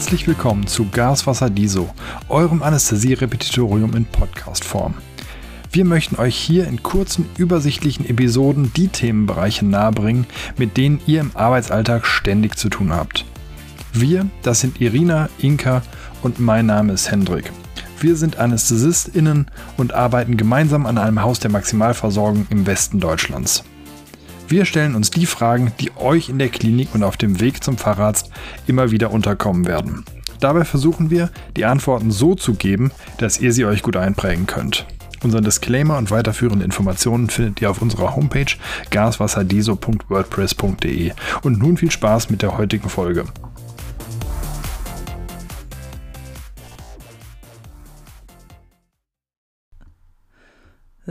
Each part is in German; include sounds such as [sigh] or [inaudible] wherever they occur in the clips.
Herzlich willkommen zu Gaswasser Diso, eurem Anästhesie-Repetitorium in Podcast-Form. Wir möchten euch hier in kurzen, übersichtlichen Episoden die Themenbereiche nahebringen, mit denen ihr im Arbeitsalltag ständig zu tun habt. Wir, das sind Irina, Inka und mein Name ist Hendrik. Wir sind AnästhesistInnen und arbeiten gemeinsam an einem Haus der Maximalversorgung im Westen Deutschlands. Wir stellen uns die Fragen, die euch in der Klinik und auf dem Weg zum Facharzt immer wieder unterkommen werden. Dabei versuchen wir, die Antworten so zu geben, dass ihr sie euch gut einprägen könnt. Unseren Disclaimer und weiterführende Informationen findet ihr auf unserer Homepage gaswasserdiso.wordpress.de. Und nun viel Spaß mit der heutigen Folge.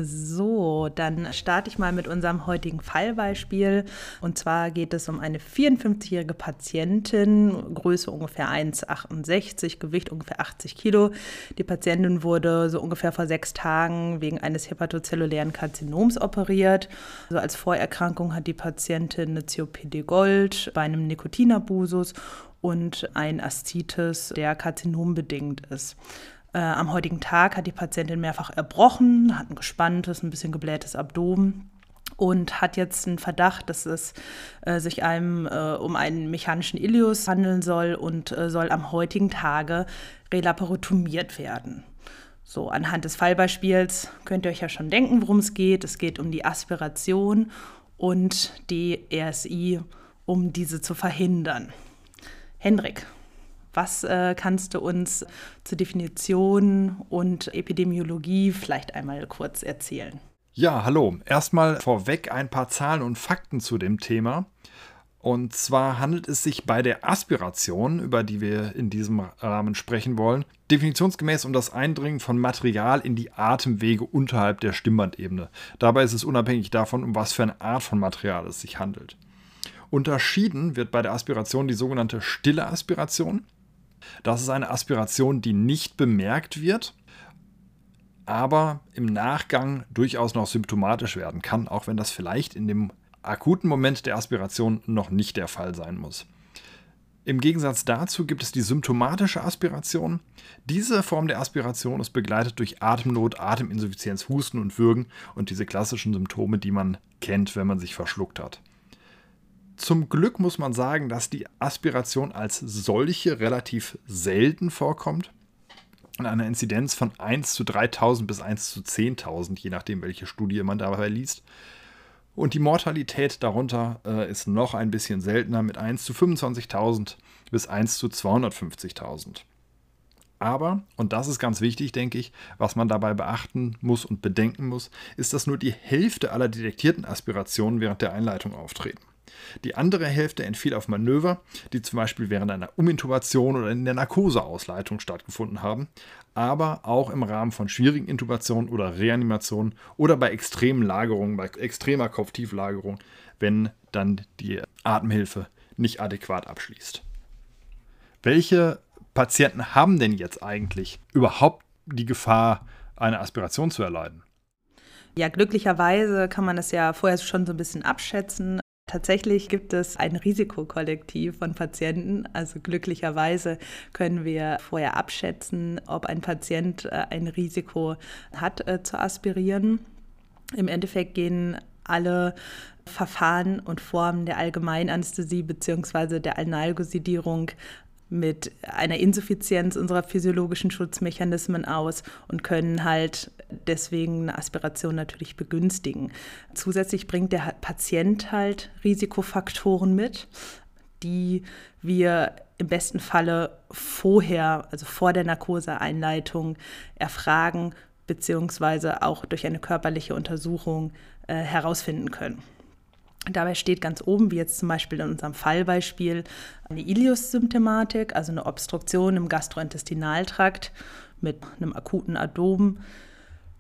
So, dann starte ich mal mit unserem heutigen Fallbeispiel. Und zwar geht es um eine 54-jährige Patientin, Größe ungefähr 1,68, Gewicht ungefähr 80 Kilo. Die Patientin wurde so ungefähr vor sechs Tagen wegen eines hepatozellulären Karzinoms operiert. Also als Vorerkrankung hat die Patientin eine COPD Gold bei einem Nikotinabusus und ein Aszites, der karzinombedingt ist. Äh, am heutigen Tag hat die Patientin mehrfach erbrochen, hat ein gespanntes, ein bisschen geblähtes Abdomen und hat jetzt einen Verdacht, dass es äh, sich einem äh, um einen mechanischen Ilius handeln soll und äh, soll am heutigen Tage relaparotomiert werden. So, anhand des Fallbeispiels könnt ihr euch ja schon denken, worum es geht. Es geht um die Aspiration und die RSI, um diese zu verhindern. Hendrik, was äh, kannst du uns zur Definition und Epidemiologie vielleicht einmal kurz erzählen? Ja, hallo. Erstmal vorweg ein paar Zahlen und Fakten zu dem Thema. Und zwar handelt es sich bei der Aspiration, über die wir in diesem Rahmen sprechen wollen, definitionsgemäß um das Eindringen von Material in die Atemwege unterhalb der Stimmbandebene. Dabei ist es unabhängig davon, um was für eine Art von Material es sich handelt. Unterschieden wird bei der Aspiration die sogenannte stille Aspiration. Das ist eine Aspiration, die nicht bemerkt wird, aber im Nachgang durchaus noch symptomatisch werden kann, auch wenn das vielleicht in dem akuten Moment der Aspiration noch nicht der Fall sein muss. Im Gegensatz dazu gibt es die symptomatische Aspiration. Diese Form der Aspiration ist begleitet durch Atemnot, Ateminsuffizienz, Husten und Würgen und diese klassischen Symptome, die man kennt, wenn man sich verschluckt hat. Zum Glück muss man sagen, dass die Aspiration als solche relativ selten vorkommt. In einer Inzidenz von 1 zu 3000 bis 1 zu 10.000, je nachdem, welche Studie man dabei liest. Und die Mortalität darunter äh, ist noch ein bisschen seltener mit 1 zu 25.000 bis 1 zu 250.000. Aber, und das ist ganz wichtig, denke ich, was man dabei beachten muss und bedenken muss, ist, dass nur die Hälfte aller detektierten Aspirationen während der Einleitung auftreten. Die andere Hälfte entfiel auf Manöver, die zum Beispiel während einer Umintubation oder in der Narkoseausleitung stattgefunden haben, aber auch im Rahmen von schwierigen Intubationen oder Reanimationen oder bei extremen Lagerungen, bei extremer Kopftieflagerung, wenn dann die Atemhilfe nicht adäquat abschließt. Welche Patienten haben denn jetzt eigentlich überhaupt die Gefahr, eine Aspiration zu erleiden? Ja, glücklicherweise kann man das ja vorher schon so ein bisschen abschätzen. Tatsächlich gibt es ein Risikokollektiv von Patienten. Also glücklicherweise können wir vorher abschätzen, ob ein Patient äh, ein Risiko hat äh, zu aspirieren. Im Endeffekt gehen alle Verfahren und Formen der Allgemeinanästhesie bzw. der Analgosidierung mit einer Insuffizienz unserer physiologischen Schutzmechanismen aus und können halt deswegen eine Aspiration natürlich begünstigen. Zusätzlich bringt der Patient halt Risikofaktoren mit, die wir im besten Falle vorher, also vor der Narkoseeinleitung, erfragen beziehungsweise auch durch eine körperliche Untersuchung äh, herausfinden können. Dabei steht ganz oben, wie jetzt zum Beispiel in unserem Fallbeispiel, eine Ilius-Symptomatik, also eine Obstruktion im Gastrointestinaltrakt mit einem akuten Adom.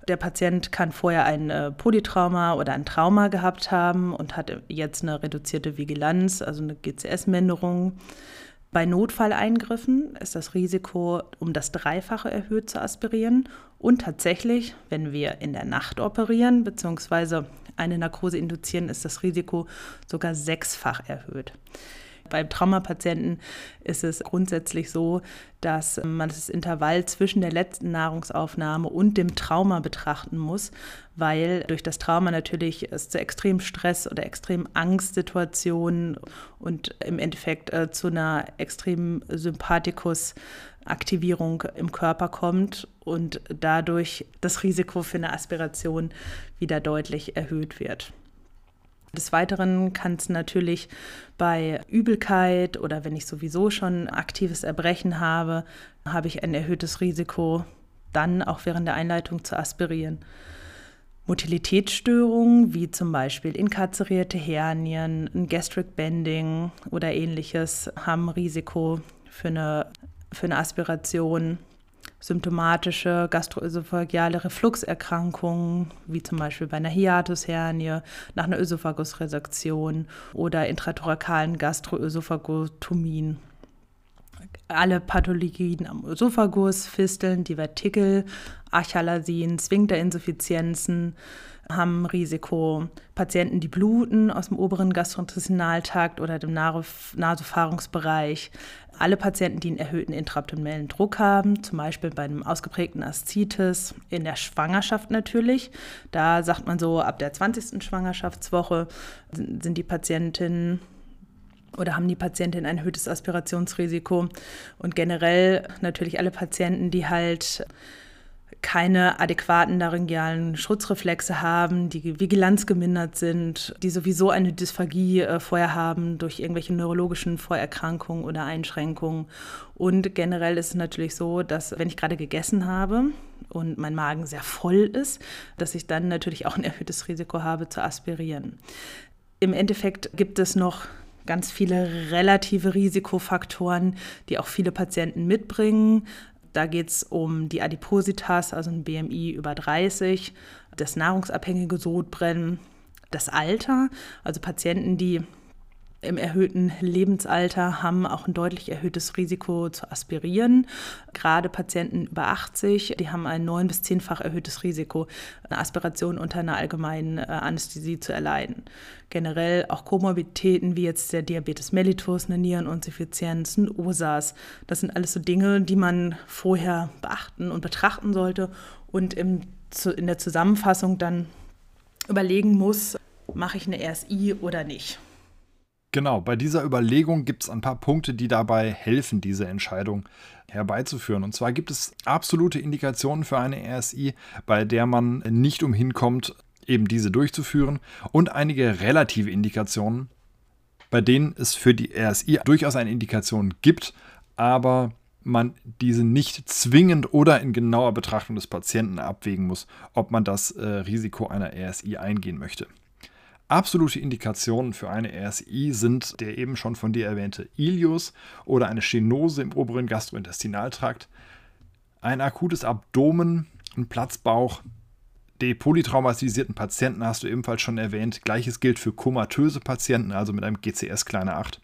Der Patient kann vorher ein äh, Polytrauma oder ein Trauma gehabt haben und hat jetzt eine reduzierte Vigilanz, also eine GCS-Minderung. Bei Notfalleingriffen ist das Risiko um das Dreifache erhöht zu aspirieren. Und tatsächlich, wenn wir in der Nacht operieren bzw. eine Narkose induzieren, ist das Risiko sogar sechsfach erhöht. Beim Traumapatienten ist es grundsätzlich so, dass man das Intervall zwischen der letzten Nahrungsaufnahme und dem Trauma betrachten muss, weil durch das Trauma natürlich es zu extrem Stress oder extrem Angstsituationen und im Endeffekt äh, zu einer extremen Sympathikus-Aktivierung im Körper kommt und dadurch das Risiko für eine Aspiration wieder deutlich erhöht wird. Des Weiteren kann es natürlich bei Übelkeit oder wenn ich sowieso schon aktives Erbrechen habe, habe ich ein erhöhtes Risiko, dann auch während der Einleitung zu aspirieren. Motilitätsstörungen wie zum Beispiel inkarzerierte Hernien, ein Gastric Bending oder ähnliches haben Risiko für eine, für eine Aspiration symptomatische gastroösophageale Refluxerkrankungen, wie zum Beispiel bei einer Hiatushernie, nach einer Ösophagusresektion oder intrathorakalen Gastroösophagotomien. Alle Pathologien am Ösophagus, Fisteln, Divertikel, Achalasin, Sphinkterinsuffizienzen, haben Risiko. Patienten, die bluten aus dem oberen Gastrointestinaltrakt oder dem Nasofahrungsbereich. Alle Patienten, die einen erhöhten intraabdominellen Druck haben, zum Beispiel bei einem ausgeprägten Aszites, in der Schwangerschaft natürlich. Da sagt man so, ab der 20. Schwangerschaftswoche sind die Patientinnen oder haben die Patientinnen ein erhöhtes Aspirationsrisiko. Und generell natürlich alle Patienten, die halt keine adäquaten laryngealen Schutzreflexe haben, die Vigilanz gemindert sind, die sowieso eine Dysphagie äh, vorher haben durch irgendwelche neurologischen Vorerkrankungen oder Einschränkungen. Und generell ist es natürlich so, dass wenn ich gerade gegessen habe und mein Magen sehr voll ist, dass ich dann natürlich auch ein erhöhtes Risiko habe zu aspirieren. Im Endeffekt gibt es noch ganz viele relative Risikofaktoren, die auch viele Patienten mitbringen. Da geht es um die Adipositas, also ein BMI über 30, das nahrungsabhängige Sodbrennen, das Alter, also Patienten, die im erhöhten Lebensalter haben auch ein deutlich erhöhtes Risiko zu aspirieren. Gerade Patienten über 80, die haben ein neun- bis zehnfach erhöhtes Risiko, eine Aspiration unter einer allgemeinen äh, Anästhesie zu erleiden. Generell auch Komorbiditäten wie jetzt der Diabetes mellitus, eine Niereninsuffizienz, ein OSAS. Das sind alles so Dinge, die man vorher beachten und betrachten sollte und im, in der Zusammenfassung dann überlegen muss, mache ich eine RSI oder nicht. Genau, bei dieser Überlegung gibt es ein paar Punkte, die dabei helfen, diese Entscheidung herbeizuführen. Und zwar gibt es absolute Indikationen für eine RSI, bei der man nicht umhin kommt, eben diese durchzuführen, und einige relative Indikationen, bei denen es für die RSI durchaus eine Indikation gibt, aber man diese nicht zwingend oder in genauer Betrachtung des Patienten abwägen muss, ob man das äh, Risiko einer RSI eingehen möchte. Absolute Indikationen für eine RSI sind der eben schon von dir erwähnte Ilius oder eine Stenose im oberen Gastrointestinaltrakt, ein akutes Abdomen, ein Platzbauch. Die polytraumatisierten Patienten hast du ebenfalls schon erwähnt. Gleiches gilt für komatöse Patienten, also mit einem GCS kleiner 8.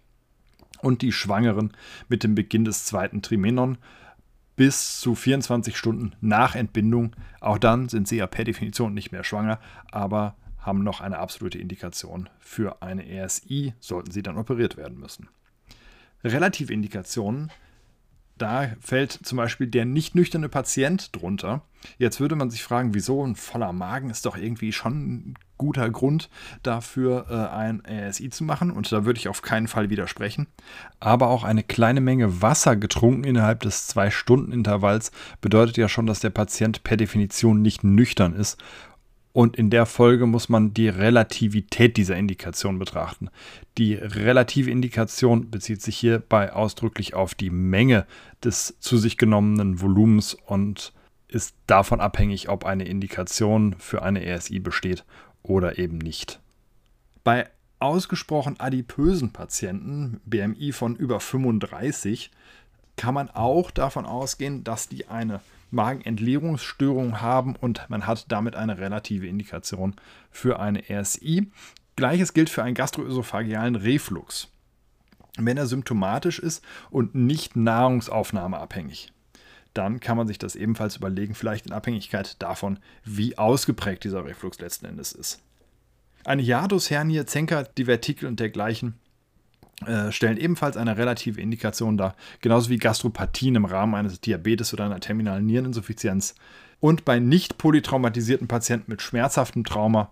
Und die Schwangeren mit dem Beginn des zweiten Trimenon bis zu 24 Stunden nach Entbindung. Auch dann sind sie ja per Definition nicht mehr schwanger, aber haben noch eine absolute Indikation für eine RSI, sollten sie dann operiert werden müssen. Relative Indikationen, da fällt zum Beispiel der nicht nüchterne Patient drunter. Jetzt würde man sich fragen, wieso ein voller Magen ist doch irgendwie schon ein guter Grund dafür, äh, ein RSI zu machen. Und da würde ich auf keinen Fall widersprechen. Aber auch eine kleine Menge Wasser getrunken innerhalb des Zwei-Stunden-Intervalls bedeutet ja schon, dass der Patient per Definition nicht nüchtern ist und in der Folge muss man die Relativität dieser Indikation betrachten. Die relative Indikation bezieht sich hierbei ausdrücklich auf die Menge des zu sich genommenen Volumens und ist davon abhängig, ob eine Indikation für eine RSI besteht oder eben nicht. Bei ausgesprochen adipösen Patienten, BMI von über 35, kann man auch davon ausgehen, dass die eine Magenentleerungsstörung haben und man hat damit eine relative Indikation für eine RSI. Gleiches gilt für einen gastroösophagealen Reflux, wenn er symptomatisch ist und nicht nahrungsaufnahmeabhängig. Dann kann man sich das ebenfalls überlegen, vielleicht in Abhängigkeit davon, wie ausgeprägt dieser Reflux letzten Endes ist. Eine Hiatushernie, Zenker, Divertikel und dergleichen äh, stellen ebenfalls eine relative Indikation dar, genauso wie Gastropathien im Rahmen eines Diabetes oder einer terminalen Niereninsuffizienz. Und bei nicht polytraumatisierten Patienten mit schmerzhaftem Trauma,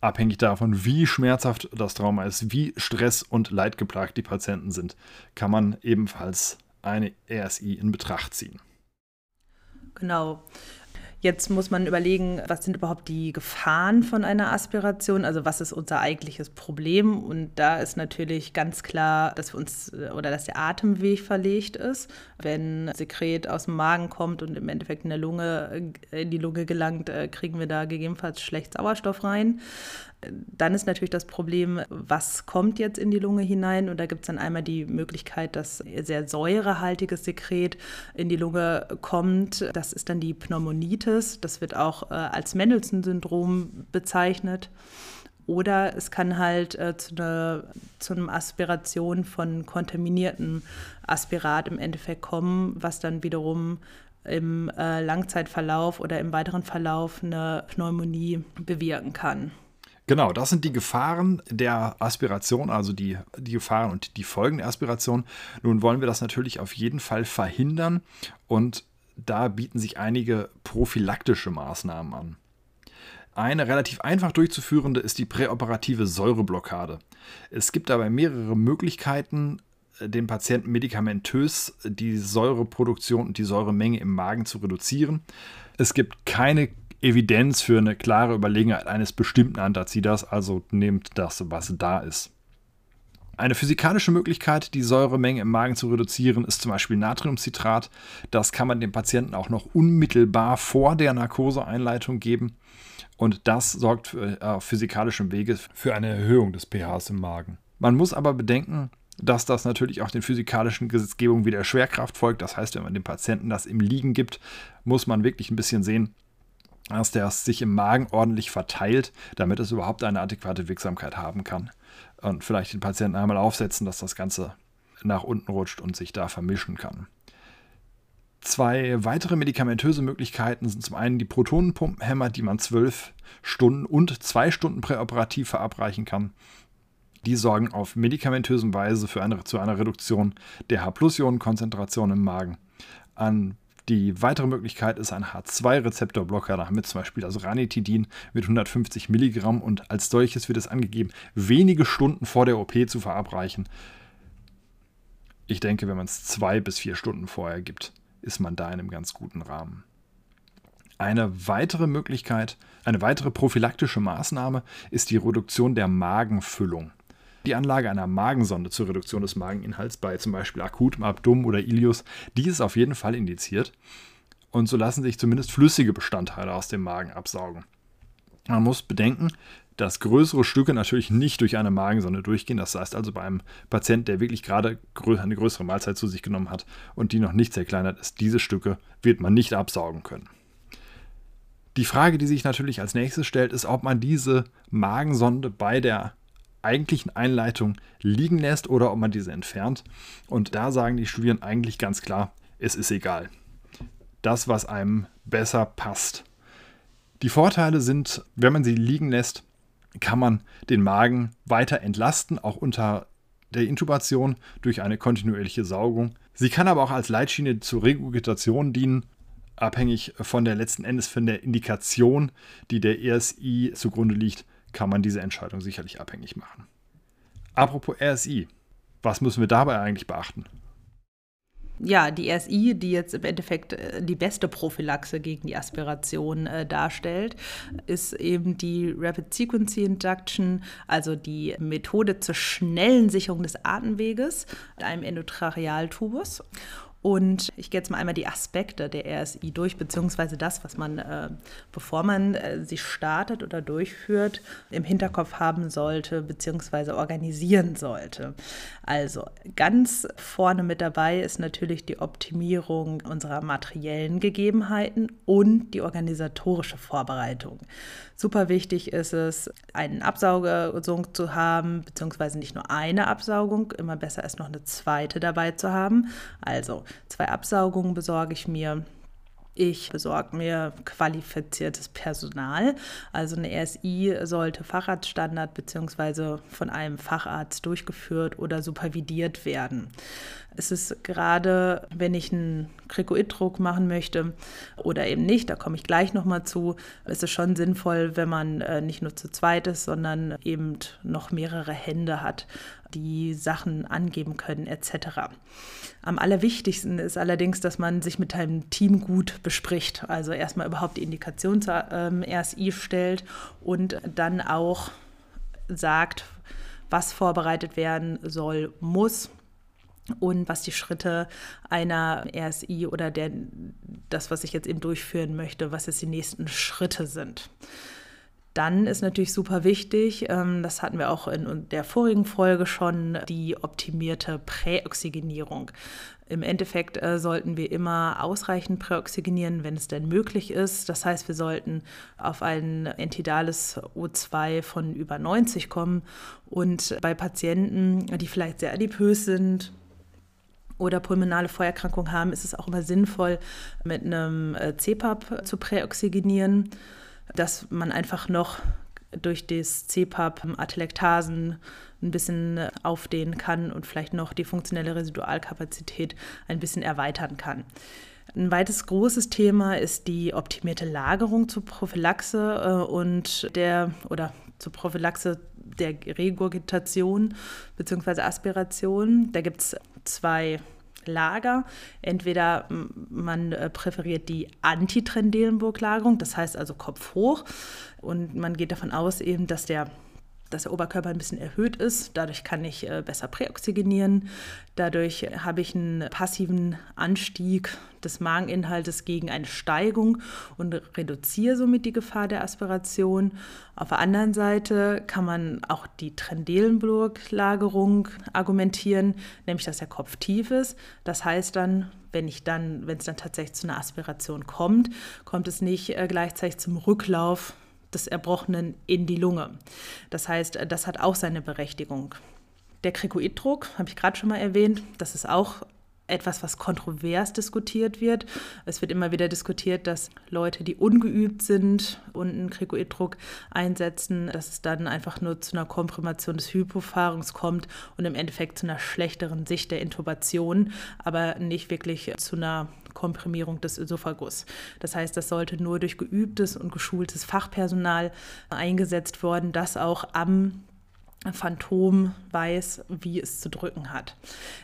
abhängig davon, wie schmerzhaft das Trauma ist, wie stress- und leidgeplagt die Patienten sind, kann man ebenfalls eine RSI in Betracht ziehen. Genau. Jetzt muss man überlegen, was sind überhaupt die Gefahren von einer Aspiration? Also was ist unser eigentliches Problem? Und da ist natürlich ganz klar, dass wir uns oder dass der Atemweg verlegt ist. Wenn Sekret aus dem Magen kommt und im Endeffekt in der Lunge in die Lunge gelangt, äh, kriegen wir da gegebenenfalls schlecht Sauerstoff rein. Dann ist natürlich das Problem, was kommt jetzt in die Lunge hinein? Und da gibt es dann einmal die Möglichkeit, dass sehr säurehaltiges Sekret in die Lunge kommt. Das ist dann die Pneumonitis. Das wird auch äh, als Mendelssohn-Syndrom bezeichnet. Oder es kann halt äh, zu, einer, zu einer Aspiration von kontaminiertem Aspirat im Endeffekt kommen, was dann wiederum im äh, Langzeitverlauf oder im weiteren Verlauf eine Pneumonie bewirken kann. Genau, das sind die Gefahren der Aspiration, also die, die Gefahren und die Folgen der Aspiration. Nun wollen wir das natürlich auf jeden Fall verhindern und da bieten sich einige prophylaktische Maßnahmen an. Eine relativ einfach durchzuführende ist die präoperative Säureblockade. Es gibt dabei mehrere Möglichkeiten, dem Patienten medikamentös die Säureproduktion und die Säuremenge im Magen zu reduzieren. Es gibt keine Evidenz für eine klare Überlegenheit eines bestimmten Antaziders, also nehmt das, was da ist. Eine physikalische Möglichkeit, die Säuremenge im Magen zu reduzieren, ist zum Beispiel Natriumcitrat. Das kann man dem Patienten auch noch unmittelbar vor der Narkoseeinleitung geben. Und das sorgt äh, auf physikalischem Wege für eine Erhöhung des pHs im Magen. Man muss aber bedenken, dass das natürlich auch den physikalischen Gesetzgebungen wie der Schwerkraft folgt. Das heißt, wenn man dem Patienten das im Liegen gibt, muss man wirklich ein bisschen sehen, dass der sich im Magen ordentlich verteilt, damit es überhaupt eine adäquate Wirksamkeit haben kann. Und vielleicht den Patienten einmal aufsetzen, dass das Ganze nach unten rutscht und sich da vermischen kann. Zwei weitere medikamentöse Möglichkeiten sind zum einen die Protonenpumpenhämmer, die man zwölf Stunden und zwei Stunden präoperativ verabreichen kann. Die sorgen auf medikamentösen Weise für eine, zu einer Reduktion der H-Plus-Ionenkonzentration im Magen. An die weitere Möglichkeit ist ein H2-Rezeptorblocker, damit zum Beispiel das Ranitidin mit 150 Milligramm und als solches wird es angegeben, wenige Stunden vor der OP zu verabreichen. Ich denke, wenn man es zwei bis vier Stunden vorher gibt, ist man da in einem ganz guten Rahmen. Eine weitere Möglichkeit, eine weitere prophylaktische Maßnahme ist die Reduktion der Magenfüllung. Die Anlage einer Magensonde zur Reduktion des Mageninhalts bei zum Beispiel akutem Abdomen oder Ilius, die ist auf jeden Fall indiziert. Und so lassen sich zumindest flüssige Bestandteile aus dem Magen absaugen. Man muss bedenken, dass größere Stücke natürlich nicht durch eine Magensonde durchgehen. Das heißt also bei einem Patienten, der wirklich gerade eine größere Mahlzeit zu sich genommen hat und die noch nicht zerkleinert ist, diese Stücke wird man nicht absaugen können. Die Frage, die sich natürlich als nächstes stellt, ist, ob man diese Magensonde bei der eigentlichen Einleitung liegen lässt oder ob man diese entfernt. Und da sagen die Studien eigentlich ganz klar, es ist egal. Das, was einem besser passt. Die Vorteile sind, wenn man sie liegen lässt, kann man den Magen weiter entlasten, auch unter der Intubation durch eine kontinuierliche Saugung. Sie kann aber auch als Leitschiene zur Regurgitation dienen, abhängig von der letzten Endes von der Indikation, die der ESI zugrunde liegt, kann man diese Entscheidung sicherlich abhängig machen. Apropos RSI, was müssen wir dabei eigentlich beachten? Ja, die RSI, die jetzt im Endeffekt äh, die beste Prophylaxe gegen die Aspiration äh, darstellt, ist eben die Rapid Sequency Induction, also die Methode zur schnellen Sicherung des Atemweges mit einem Endotrachealtubus. Und ich gehe jetzt mal einmal die Aspekte der RSI durch, beziehungsweise das, was man, äh, bevor man äh, sie startet oder durchführt, im Hinterkopf haben sollte, beziehungsweise organisieren sollte. Also ganz vorne mit dabei ist natürlich die Optimierung unserer materiellen Gegebenheiten und die organisatorische Vorbereitung. Super wichtig ist es, einen Absaugung zu haben, beziehungsweise nicht nur eine Absaugung, immer besser ist noch eine zweite dabei zu haben. Also zwei Absaugungen besorge ich mir Ich besorge mir qualifiziertes Personal. Also eine RSI sollte Facharztstandard bzw. von einem Facharzt durchgeführt oder supervidiert werden. Es ist gerade, wenn ich einen Krikoid-Druck machen möchte oder eben nicht, da komme ich gleich nochmal zu, ist es schon sinnvoll, wenn man äh, nicht nur zu zweit ist, sondern eben noch mehrere Hände hat, die Sachen angeben können etc. Am allerwichtigsten ist allerdings, dass man sich mit einem Team gut bespricht. Also erstmal überhaupt die Indikation zur ähm, RSI stellt und dann auch sagt, was vorbereitet werden soll, muss und was die Schritte einer RSI oder der, das, was ich jetzt eben durchführen möchte, was jetzt die nächsten Schritte sind. Dann ist natürlich super wichtig, ähm, das hatten wir auch in der vorigen Folge schon, die optimierte Präoxygenierung. Im Endeffekt äh, sollten wir immer ausreichend präoxygenieren, wenn es denn möglich ist. Das heißt, wir sollten auf ein entidales O2 von über 90 kommen. Und bei Patienten, die vielleicht sehr adipös sind, oder pulmonale Vorerkrankung haben, ist es auch immer sinnvoll, mit einem äh, CPAP zu präoxygenieren dass man einfach noch durch das CPAP Atelektasen ein bisschen aufdehnen kann und vielleicht noch die funktionelle Residualkapazität ein bisschen erweitern kann. Ein weiteres großes Thema ist die optimierte Lagerung zur Prophylaxe äh, und der oder zur Prophylaxe der Regurgitation bzw. Aspiration. Da gibt es zwei Lager. Entweder man äh, präferiert die Antitrendelenburg-Lagerung, das heißt also Kopf hoch, und man geht davon aus eben, dass der dass der Oberkörper ein bisschen erhöht ist. Dadurch kann ich äh, besser präoxygenieren. Dadurch habe ich einen passiven Anstieg des Mageninhaltes gegen eine Steigung und reduziere somit die Gefahr der Aspiration. Auf der anderen Seite kann man auch die Trendelenburg-Lagerung argumentieren, nämlich dass der Kopf tief ist. Das heißt dann, wenn ich dann, wenn es dann tatsächlich zu einer Aspiration kommt, kommt es nicht äh, gleichzeitig zum Rücklauf des Erbrochenen in die Lunge. Das heißt, das hat auch seine Berechtigung. Der Krikoiddruck, habe ich gerade schon mal erwähnt, das ist auch etwas, was kontrovers diskutiert wird. Es wird immer wieder diskutiert, dass Leute, die ungeübt sind und einen Krikoiddruck einsetzen, dass es dann einfach nur zu einer Komprimation des Hypopharynx kommt und im Endeffekt zu einer schlechteren Sicht der Intubation, aber nicht wirklich zu einer Komprimierung des Ösophagus. Das heißt, das sollte nur durch geübtes und geschultes Fachpersonal eingesetzt worden, das auch am Phantom weiß, wie es zu drücken hat.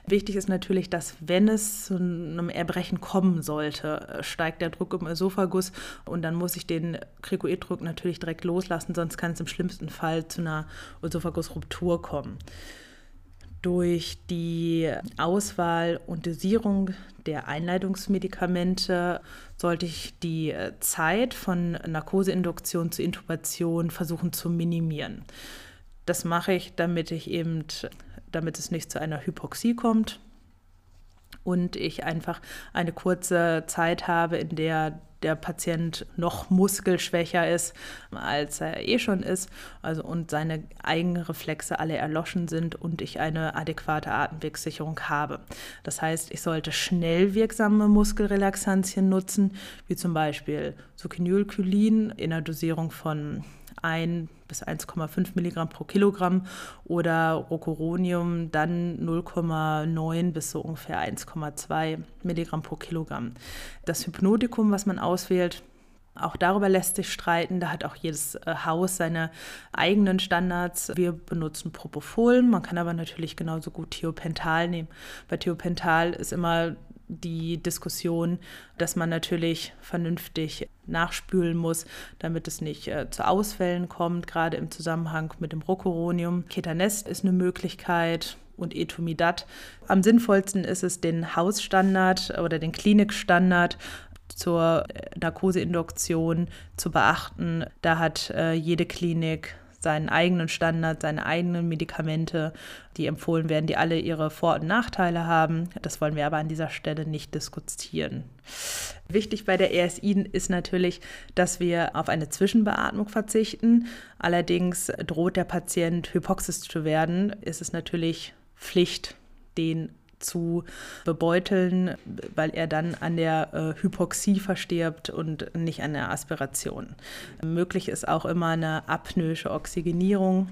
Wichtig ist natürlich, dass wenn es zu einem Erbrechen kommen sollte, steigt der Druck im Ösophagus und dann muss ich den Krikoiddruck natürlich direkt loslassen, sonst kann es im schlimmsten Fall zu einer Ösophagusruptur kommen. Durch die Auswahl und Dosierung der Einleitungsmedikamente sollte ich die Zeit von Narkoseinduktion zu Intubation versuchen zu minimieren. Das mache ich, damit ich eben, damit es nicht zu einer Hypoxie kommt und ich einfach eine kurze Zeit habe, in der der Patient noch muskelschwächer ist, als er eh schon ist, also und seine eigenen Reflexe alle erloschen sind und ich eine adäquate Atemwegssicherung habe. Das heißt, ich sollte schnell wirksame Muskelrelaxantien nutzen, wie zum Beispiel Succinylcholin in einer Dosierung von 1 bis 1,5 Milligramm pro Kilogramm oder Rocuronium dann 0,9 bis so ungefähr 1,2 Milligramm pro Kilogramm. Das Hypnotikum, was man auswählt, auch darüber lässt sich streiten. Da hat auch jedes äh, Haus seine eigenen Standards. Wir benutzen Propofol. Man kann aber natürlich genauso gut Thiopental nehmen. Bei Thiopental ist immer die Diskussion, dass man natürlich vernünftig nachspülen muss, damit es nicht äh, zu Ausfällen kommt, gerade im Zusammenhang mit dem Rocuronium. Ketanest ist eine Möglichkeit und Etomidat. Am sinnvollsten ist es, den Hausstandard oder den Klinikstandard zur äh, Narkoseinduktion zu beachten. Da hat äh, jede Klinik seinen eigenen Standard, seine eigenen Medikamente, die empfohlen werden, die alle ihre Vor- und Nachteile haben. Das wollen wir aber an dieser Stelle nicht diskutieren. Wichtig bei der ESI ist natürlich, dass wir auf eine Zwischenbeatmung verzichten. Allerdings droht der Patient hypoxisch zu werden, ist es natürlich Pflicht, den zu bebeuteln, weil er dann an der äh, Hypoxie verstirbt und nicht an der Aspiration. Möglich ist auch immer eine apnoische Oxygenierung,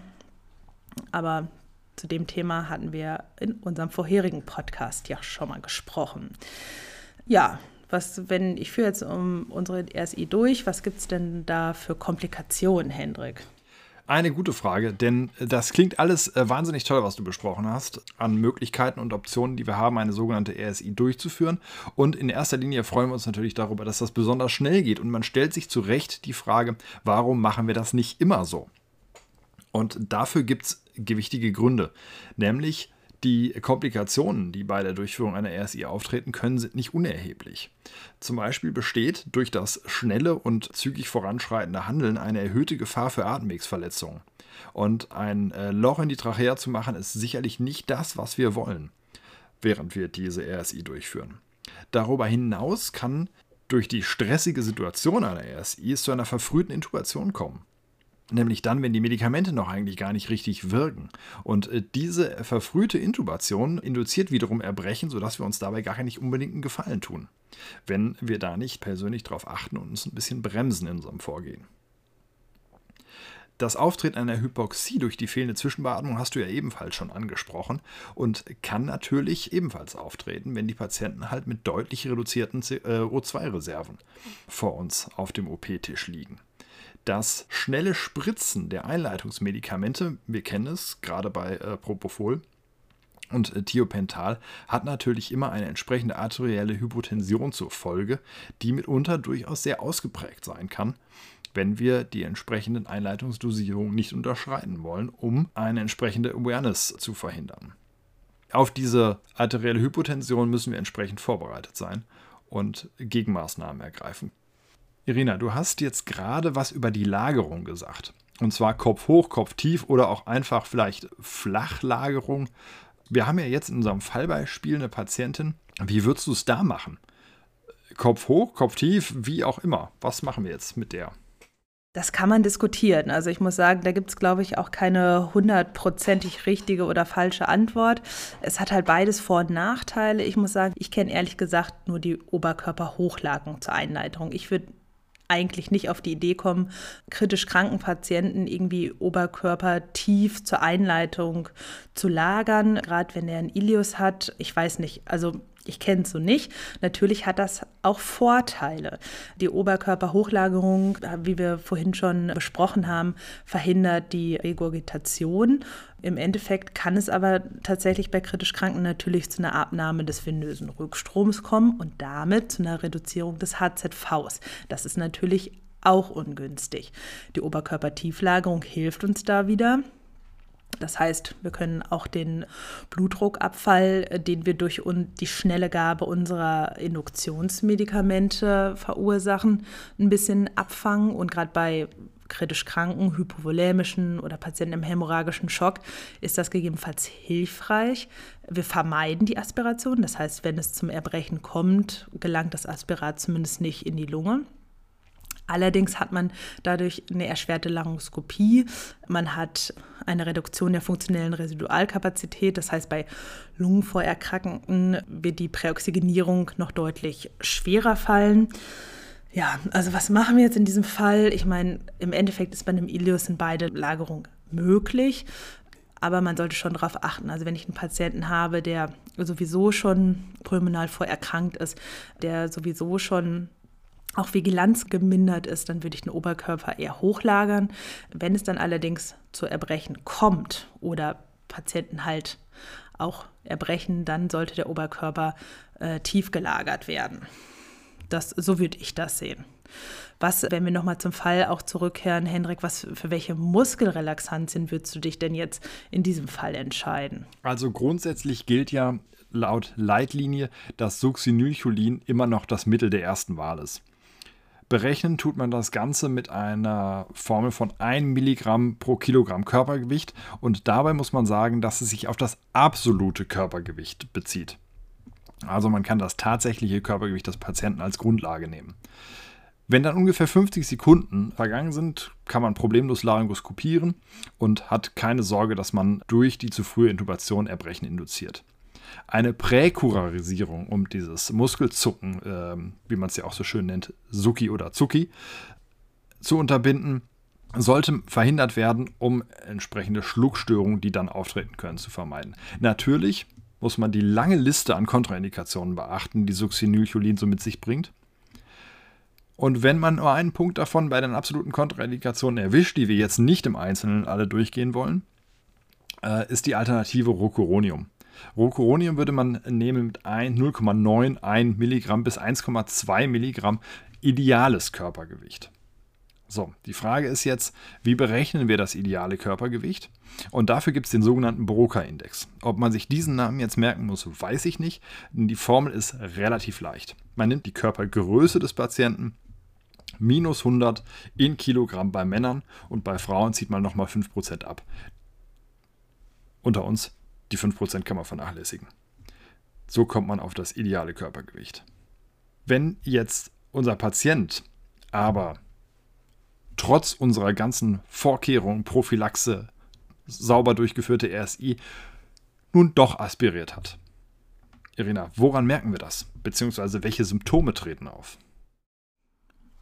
aber zu dem Thema hatten wir in unserem vorherigen Podcast ja schon mal gesprochen. Ja, was, wenn ich führe jetzt um unsere RSI durch, was gibt es denn da für Komplikationen, Hendrik? Eine gute Frage, denn das klingt alles äh, wahnsinnig toll, was du besprochen hast, an Möglichkeiten und Optionen, die wir haben, eine sogenannte RSI durchzuführen. Und in erster Linie freuen wir uns natürlich darüber, dass das besonders schnell geht. Und man stellt sich zu Recht die Frage, warum machen wir das nicht immer so? Und dafür gibt es gewichtige Gründe, nämlich die Komplikationen, die bei der Durchführung einer RSI auftreten können, sind nicht unerheblich. Zum Beispiel besteht durch das schnelle und zügig voranschreitende Handeln eine erhöhte Gefahr für Atemwegsverletzungen. Und ein äh, Loch in die Trachea zu machen, ist sicherlich nicht das, was wir wollen, während wir diese RSI durchführen. Darüber hinaus kann durch die stressige Situation einer RSI zu einer verfrühten Intubation kommen nämlich dann, wenn die Medikamente noch eigentlich gar nicht richtig wirken. Und äh, diese verfrühte Intubation induziert wiederum Erbrechen, sodass wir uns dabei gar nicht unbedingt einen Gefallen tun, wenn wir da nicht persönlich darauf achten und uns ein bisschen bremsen in unserem Vorgehen. Das Auftreten einer Hypoxie durch die fehlende Zwischenbeatmung hast du ja ebenfalls schon angesprochen und kann natürlich ebenfalls auftreten, wenn die Patienten halt mit deutlich reduzierten äh, O2-Reserven vor uns auf dem OP-Tisch liegen das schnelle Spritzen der Einleitungsmedikamente, wir kennen es gerade bei äh, Propofol, und äh, Thiopental hat natürlich immer eine entsprechende arterielle Hypotension zur Folge, die mitunter durchaus sehr ausgeprägt sein kann, wenn wir die entsprechenden Einleitungsdosierungen nicht unterschreiten wollen, um eine entsprechende Awareness zu verhindern. Auf diese arterielle Hypotension müssen wir entsprechend vorbereitet sein und Gegenmaßnahmen ergreifen Irina, du hast jetzt gerade was über die Lagerung gesagt. Und zwar Kopf hoch, Kopf tief oder auch einfach vielleicht Flachlagerung. Wir haben ja jetzt in unserem Fallbeispiel eine Patientin. Wie würdest du es da machen? Kopf hoch, Kopf tief, wie auch immer. Was machen wir jetzt mit der? Das kann man diskutieren. Also ich muss sagen, da gibt es, glaube ich, auch keine hundertprozentig richtige oder falsche Antwort. Es hat halt beides Vor- und Nachteile. Ich muss sagen, ich kenne ehrlich gesagt nur die Oberkörperhochlagerung zur Einleitung. Ich würde eigentlich nicht auf die Idee kommen, kritisch kranken Patienten irgendwie oberkörpertief zur Einleitung zu lagern, gerade wenn er einen Ilius hat. Ich weiß nicht, also ich kenne es so nicht. Natürlich hat das auch Vorteile. Die Oberkörperhochlagerung, wie wir vorhin schon besprochen haben, verhindert die Regurgitation. Im Endeffekt kann es aber tatsächlich bei kritisch Kranken natürlich zu einer Abnahme des venösen Rückstroms kommen und damit zu einer Reduzierung des HZVs. Das ist natürlich auch ungünstig. Die Oberkörpertieflagerung hilft uns da wieder. Das heißt, wir können auch den Blutdruckabfall, äh, den wir durch die schnelle Gabe unserer Induktionsmedikamente verursachen, ein bisschen abfangen. Und gerade bei kritisch kranken, hypovolämischen oder Patienten im hämorrhagischen Schock ist das gegebenenfalls hilfreich. Wir vermeiden die Aspiration. Das heißt, wenn es zum Erbrechen kommt, gelangt das Aspirat zumindest nicht in die Lunge. Allerdings hat man dadurch eine erschwerte Laryngoskopie. Man hat eine Reduktion der funktionellen Residualkapazität. Das heißt, bei Lungenvorerkrankten wird die Präoxygenierung noch deutlich schwerer fallen. Ja, also was machen wir jetzt in diesem Fall? Ich meine, im Endeffekt ist bei einem Ilius in beide Lagerungen möglich, aber man sollte schon darauf achten. Also wenn ich einen Patienten habe, der sowieso schon pulmonal vorerkrankt ist, der sowieso schon auch Vigilanz gemindert ist, dann würde ich den Oberkörper eher hochlagern. Wenn es dann allerdings zu Erbrechen kommt oder Patienten halt auch erbrechen, dann sollte der Oberkörper äh, tief gelagert werden. Das, so würde ich das sehen. Was, wenn wir nochmal zum Fall auch zurückkehren, Hendrik, was für welche Muskelrelaxantien würdest du dich denn jetzt in diesem Fall entscheiden? Also grundsätzlich gilt ja laut Leitlinie, dass Succinylcholin immer noch das Mittel der ersten Wahl ist. Berechnen tut man das Ganze mit einer Formel von 1 Milligramm pro Kilogramm Körpergewicht und dabei muss man sagen, dass es sich auf das absolute Körpergewicht bezieht. Also man kann das tatsächliche Körpergewicht des Patienten als Grundlage nehmen. Wenn dann ungefähr 50 Sekunden vergangen sind, kann man problemlos laryngoskopieren und hat keine Sorge, dass man durch die zu frühe Intubation Erbrechen induziert. Eine Präkurarisierung, um dieses Muskelzucken, ähm, wie man es ja auch so schön nennt, Suki oder Zuki, zu unterbinden, sollte verhindert werden, um entsprechende Schluckstörungen, die dann auftreten können, zu vermeiden. Natürlich muss man die lange Liste an Kontraindikationen beachten, die Succinylcholin so mit sich bringt. Und wenn man nur einen Punkt davon bei den absoluten Kontraindikationen erwischt, die wir jetzt nicht im Einzelnen alle durchgehen wollen, äh, ist die Alternative Rocuronium. Rocuronium würde man nehmen mit 0,91 Milligramm bis 1,2 Milligramm ideales Körpergewicht. So, die Frage ist jetzt, wie berechnen wir das ideale Körpergewicht? Und dafür gibt es den sogenannten Broca-Index. Ob man sich diesen Namen jetzt merken muss, weiß ich nicht. Die Formel ist relativ leicht. Man nimmt die Körpergröße des Patienten minus 100 in Kilogramm bei Männern und bei Frauen zieht man nochmal 5% ab. Unter uns, die 5% kann man vernachlässigen. So kommt man auf das ideale Körpergewicht. Wenn jetzt unser Patient aber trotz unserer ganzen Vorkehrungen, Prophylaxe, sauber durchgeführte RSI, nun doch aspiriert hat. Irina, woran merken wir das? Beziehungsweise welche Symptome treten auf?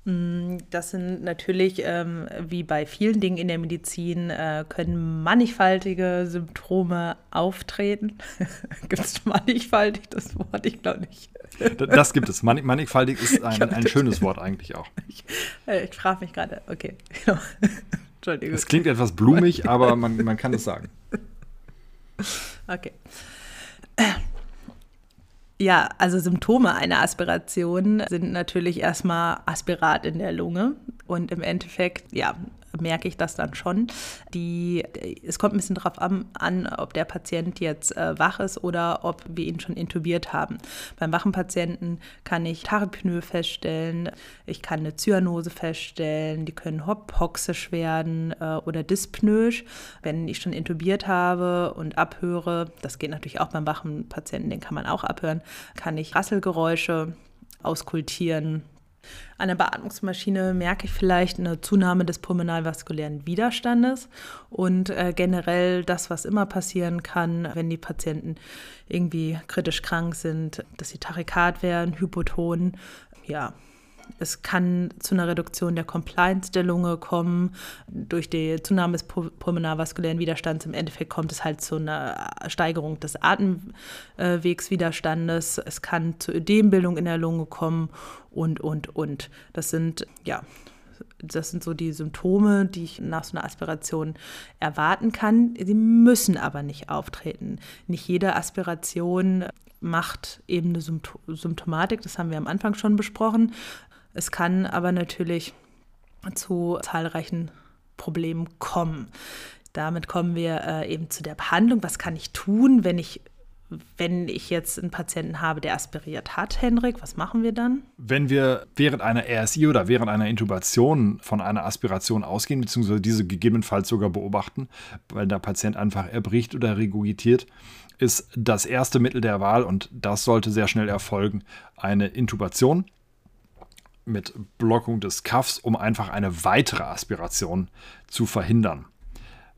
Mm, das sind natürlich, ähm, wie bei vielen Dingen in der Medizin, äh, können mannigfaltige Symptome auftreten. [laughs] gibt es mannigfaltig das Wort? Ich glaube nicht. das gibt es. Mannigfaltig ist [laughs] ein, ein schönes Wort eigentlich auch. [laughs] Ich, äh, ich frage mich gerade, okay. Entschuldigung. Es klingt etwas blumig, aber man, man kann es sagen. Okay. Ja, also Symptome einer Aspiration sind natürlich erstmal Aspirat in der Lunge und im Endeffekt, ja, merke ich das dann schon. Die, es kommt ein bisschen darauf an, an, ob der Patient jetzt äh, wach ist oder ob wir ihn schon intubiert haben. Beim wachen Patienten kann ich Tachypnoe feststellen, ich kann eine Zyanose feststellen, die können hypoxisch werden äh, oder dyspnoisch. Wenn ich schon intubiert habe und abhöre, das geht natürlich auch beim wachen Patienten, den kann man auch abhören, kann ich Rasselgeräusche auskultieren, an der Beatmungsmaschine merke ich vielleicht eine Zunahme des pulmonalvaskulären Widerstandes und äh, generell das, was immer passieren kann, wenn die Patienten irgendwie kritisch krank sind, dass sie tachykard werden, hypoton, ja, es kann zu einer Reduktion der Compliance der Lunge kommen. Durch die Zunahme des pulmonarvaskulären Widerstands im Endeffekt kommt es halt zu einer Steigerung des Atemwegswiderstandes. Es kann zu Ödembildung in der Lunge kommen und, und, und. Das sind, ja, das sind so die Symptome, die ich nach so einer Aspiration erwarten kann. Sie müssen aber nicht auftreten. Nicht jede Aspiration macht eben eine Symptomatik, das haben wir am Anfang schon besprochen. Es kann aber natürlich zu zahlreichen Problemen kommen. Damit kommen wir äh, eben zu der Behandlung. Was kann ich tun, wenn ich wenn ich jetzt einen Patienten habe, der aspiriert hat, Henrik, was machen wir dann? Wenn wir während einer RSI oder während einer Intubation von einer Aspiration ausgehen, beziehungsweise diese gegebenenfalls sogar beobachten, weil der Patient einfach erbricht oder regurgitiert, ist das erste Mittel der Wahl und das sollte sehr schnell erfolgen, eine Intubation mit Blockung des Kaffs, um einfach eine weitere Aspiration zu verhindern.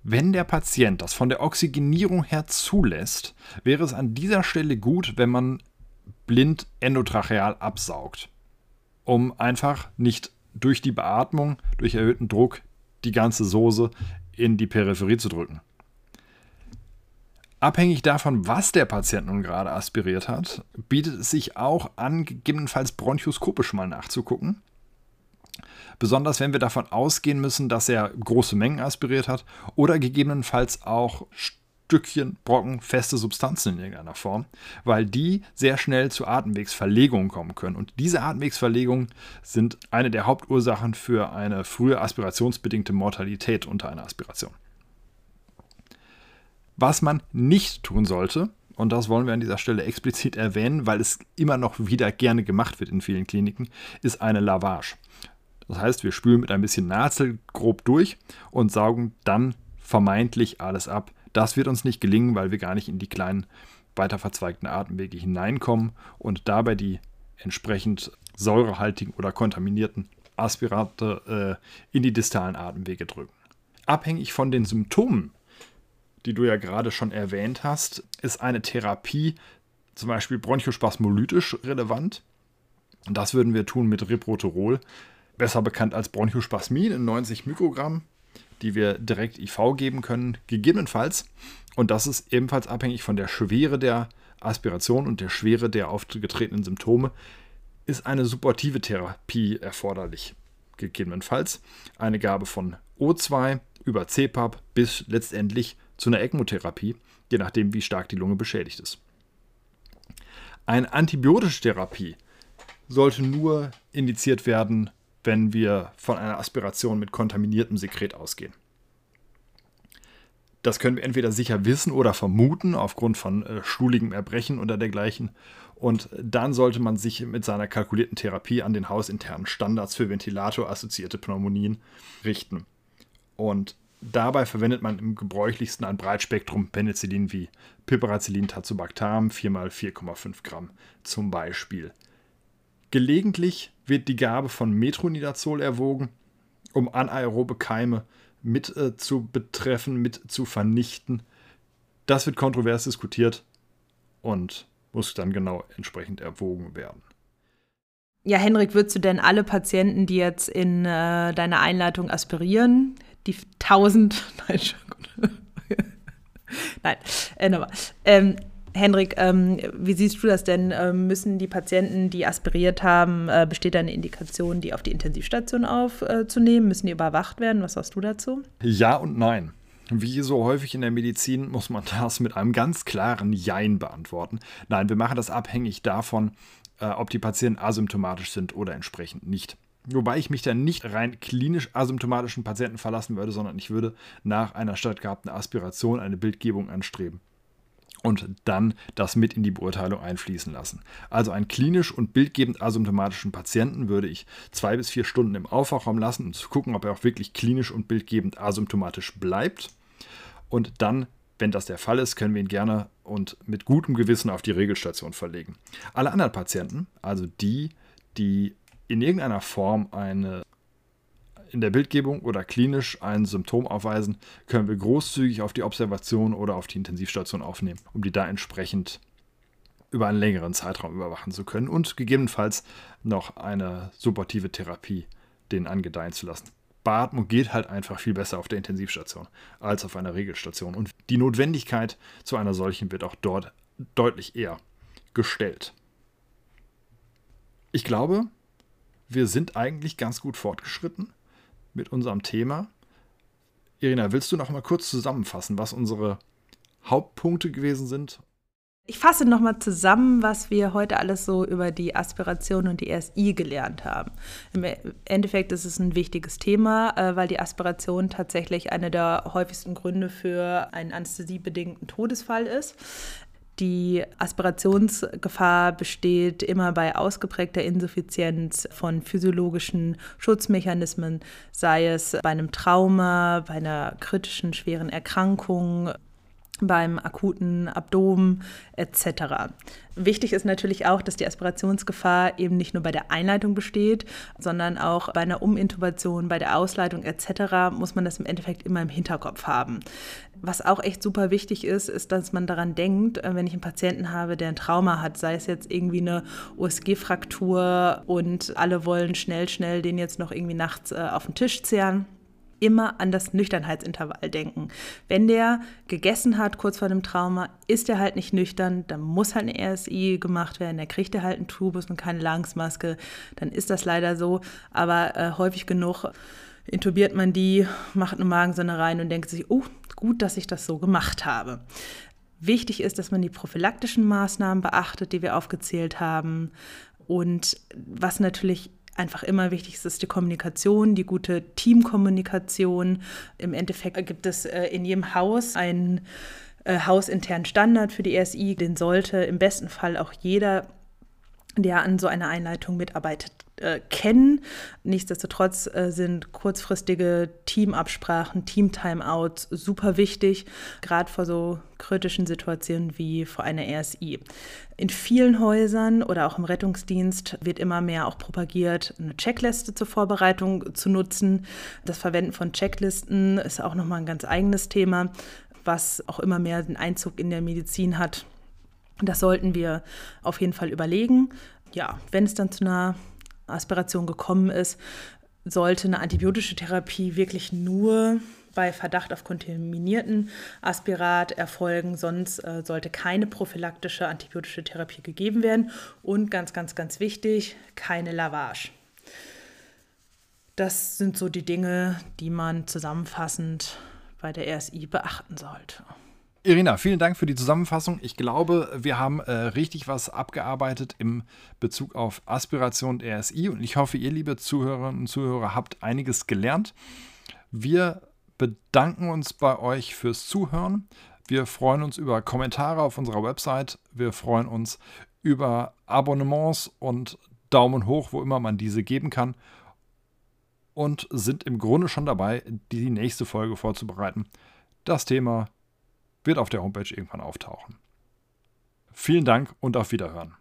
Wenn der Patient das von der Oxygenierung her zulässt, wäre es an dieser Stelle gut, wenn man blind endotracheal absaugt, um einfach nicht durch die Beatmung, durch erhöhten Druck, die ganze Soße in die Peripherie zu drücken. Abhängig davon, was der Patient nun gerade aspiriert hat, bietet es sich auch an, gegebenenfalls bronchoskopisch mal nachzugucken. Besonders wenn wir davon ausgehen müssen, dass er große Mengen aspiriert hat oder gegebenenfalls auch Stückchen, Brocken, feste Substanzen in irgendeiner Form, weil die sehr schnell zu Atemwegsverlegungen kommen können. Und diese Atemwegsverlegungen sind eine der Hauptursachen für eine frühe aspirationsbedingte Mortalität unter einer Aspiration. Was man nicht tun sollte, und das wollen wir an dieser Stelle explizit erwähnen, weil es immer noch wieder gerne gemacht wird in vielen Kliniken, ist eine Lavage. Das heißt, wir spülen mit ein bisschen Nazel grob durch und saugen dann vermeintlich alles ab. Das wird uns nicht gelingen, weil wir gar nicht in die kleinen weiter verzweigten Atemwege hineinkommen und dabei die entsprechend säurehaltigen oder kontaminierten Aspirate äh, in die distalen Atemwege drücken. Abhängig von den Symptomen die du ja gerade schon erwähnt hast, ist eine Therapie zum Beispiel bronchospasmolytisch relevant. Das würden wir tun mit Riproterol, besser bekannt als Bronchospasmin in 90 Mikrogramm, die wir direkt IV geben können, gegebenenfalls. Und das ist ebenfalls abhängig von der Schwere der Aspiration und der Schwere der aufgetretenen Symptome, ist eine supportive Therapie erforderlich. Gegebenenfalls eine Gabe von O2 über CPAP bis letztendlich zu einer ECMO-Therapie, je nachdem, wie stark die Lunge beschädigt ist. Eine antibiotische Therapie sollte nur indiziert werden, wenn wir von einer Aspiration mit kontaminiertem Sekret ausgehen. Das können wir entweder sicher wissen oder vermuten aufgrund von äh, stuhligem Erbrechen oder dergleichen. Und dann sollte man sich mit seiner kalkulierten Therapie an den hausinternen Standards für ventilatorassoziierte Pneumonien richten. Und dabei verwendet man im gebräuchlichsten ein Breitspektrum Penicillin wie Piperacillin tazobactam 4x4,5 Gramm zum Beispiel. Gelegentlich wird die Gabe von Metronidazol erwogen, um anaerobe Keime mit äh, zu betreffen, mit zu vernichten. Das wird kontrovers diskutiert und muss dann genau entsprechend erwogen werden. Ja, Henrik, würdest du denn alle Patienten, die jetzt in äh, deiner Einleitung aspirieren, die 1000, [laughs] nein, schon gut. nein, äh, nochmal. Ähm, Henrik, ähm, wie siehst du das denn? Ähm, müssen die Patienten, die aspiriert haben, äh, besteht da eine Indikation, die auf die Intensivstation aufzunehmen? Äh, müssen die überwacht werden? Was sagst du dazu? Ja und nein. Wie so häufig in der Medizin muss man das mit einem ganz klaren Jein beantworten. Nein, wir machen das abhängig davon, äh, ob die Patienten asymptomatisch sind oder entsprechend nicht. Wobei ich mich dann nicht rein klinisch asymptomatischen Patienten verlassen würde, sondern ich würde nach einer stattgehabten Aspiration eine Bildgebung anstreben und dann das mit in die Beurteilung einfließen lassen. Also einen klinisch und bildgebend asymptomatischen Patienten würde ich zwei bis vier Stunden im Aufwachraum lassen, um zu gucken, ob er auch wirklich klinisch und bildgebend asymptomatisch bleibt. Und dann, wenn das der Fall ist, können wir ihn gerne und mit gutem Gewissen auf die Regelstation verlegen. Alle anderen Patienten, also die, die in irgendeiner Form eine in der Bildgebung oder klinisch ein Symptom aufweisen, können wir großzügig auf die Observation oder auf die Intensivstation aufnehmen, um die da entsprechend über einen längeren Zeitraum überwachen zu können und gegebenenfalls noch eine supportive Therapie denen angedeihen zu lassen. Beatmung geht halt einfach viel besser auf der Intensivstation als auf einer Regelstation und die Notwendigkeit zu einer solchen wird auch dort deutlich eher gestellt. Ich glaube, wir sind eigentlich ganz gut fortgeschritten mit unserem Thema. Irina, willst du noch mal kurz zusammenfassen, was unsere Hauptpunkte gewesen sind? Ich fasse noch mal zusammen, was wir heute alles so über die Aspiration und die RSI gelernt haben. Im Endeffekt ist es ein wichtiges Thema, äh, weil die Aspiration tatsächlich einer der häufigsten Gründe für einen anästhesiebedingten Todesfall ist. Die Aspirationsgefahr besteht immer bei ausgeprägter Insuffizienz von physiologischen Schutzmechanismen, sei es bei einem Trauma, bei einer kritischen schweren Erkrankung, beim akuten Abdomen etc. Wichtig ist natürlich auch, dass die Aspirationsgefahr eben nicht nur bei der Einleitung besteht, sondern auch bei einer Umintubation, bei der Ausleitung etc. muss man das im Endeffekt immer im Hinterkopf haben. Was auch echt super wichtig ist, ist, dass man daran denkt, äh, wenn ich einen Patienten habe, der ein Trauma hat, sei es jetzt irgendwie eine OSG-Fraktur und alle wollen schnell, schnell den jetzt noch irgendwie nachts äh, auf den Tisch zehren immer an das Nüchternheitsintervall denken. Wenn der gegessen hat kurz vor dem Trauma, ist er halt nicht nüchtern, dann muss halt eine RSI gemacht werden, der kriegt er halt einen Tubus und keine Langsmaske, dann ist das leider so, aber äh, häufig genug intubiert man die, macht eine Magensonne rein und denkt sich, oh, gut, dass ich das so gemacht habe. Wichtig ist, dass man die prophylaktischen Maßnahmen beachtet, die wir aufgezählt haben. Und was natürlich einfach immer wichtig ist, ist die Kommunikation, die gute Teamkommunikation. Im Endeffekt gibt es äh, in jedem Haus einen äh, hausinternen Standard für die RSI, den sollte im besten Fall auch jeder der an so einer Einleitung mitarbeitet, äh, kennen. Nichtsdestotrotz äh, sind kurzfristige Teamabsprachen, Team-Timeouts super wichtig, gerade vor so kritischen Situationen wie vor einer RSI. In vielen Häusern oder auch im Rettungsdienst wird immer mehr auch propagiert, eine Checkliste zur Vorbereitung zu nutzen. Das Verwenden von Checklisten ist auch nochmal ein ganz eigenes Thema, was auch immer mehr den Einzug in der Medizin hat Das sollten wir auf jeden Fall überlegen. Ja, wenn es dann zu einer Aspiration gekommen ist, sollte eine antibiotische Therapie wirklich nur bei Verdacht auf kontaminierten Aspirat erfolgen, sonst äh, sollte keine prophylaktische antibiotische Therapie gegeben werden und ganz, ganz, ganz wichtig, keine Lavage. Das sind so die Dinge, die man zusammenfassend bei der RSI beachten sollte. Irina, vielen Dank für die Zusammenfassung. Ich glaube, wir haben äh, richtig was abgearbeitet im Bezug auf Aspiration und RSI und ich hoffe, ihr, liebe Zuhörerinnen und Zuhörer, habt einiges gelernt. Wir bedanken uns bei euch fürs Zuhören. Wir freuen uns über Kommentare auf unserer Website. Wir freuen uns über Abonnements und Daumen hoch, wo immer man diese geben kann. Und sind im Grunde schon dabei, die nächste Folge vorzubereiten. Das Thema wird auf der Homepage irgendwann auftauchen. Vielen Dank und auf Wiederhören.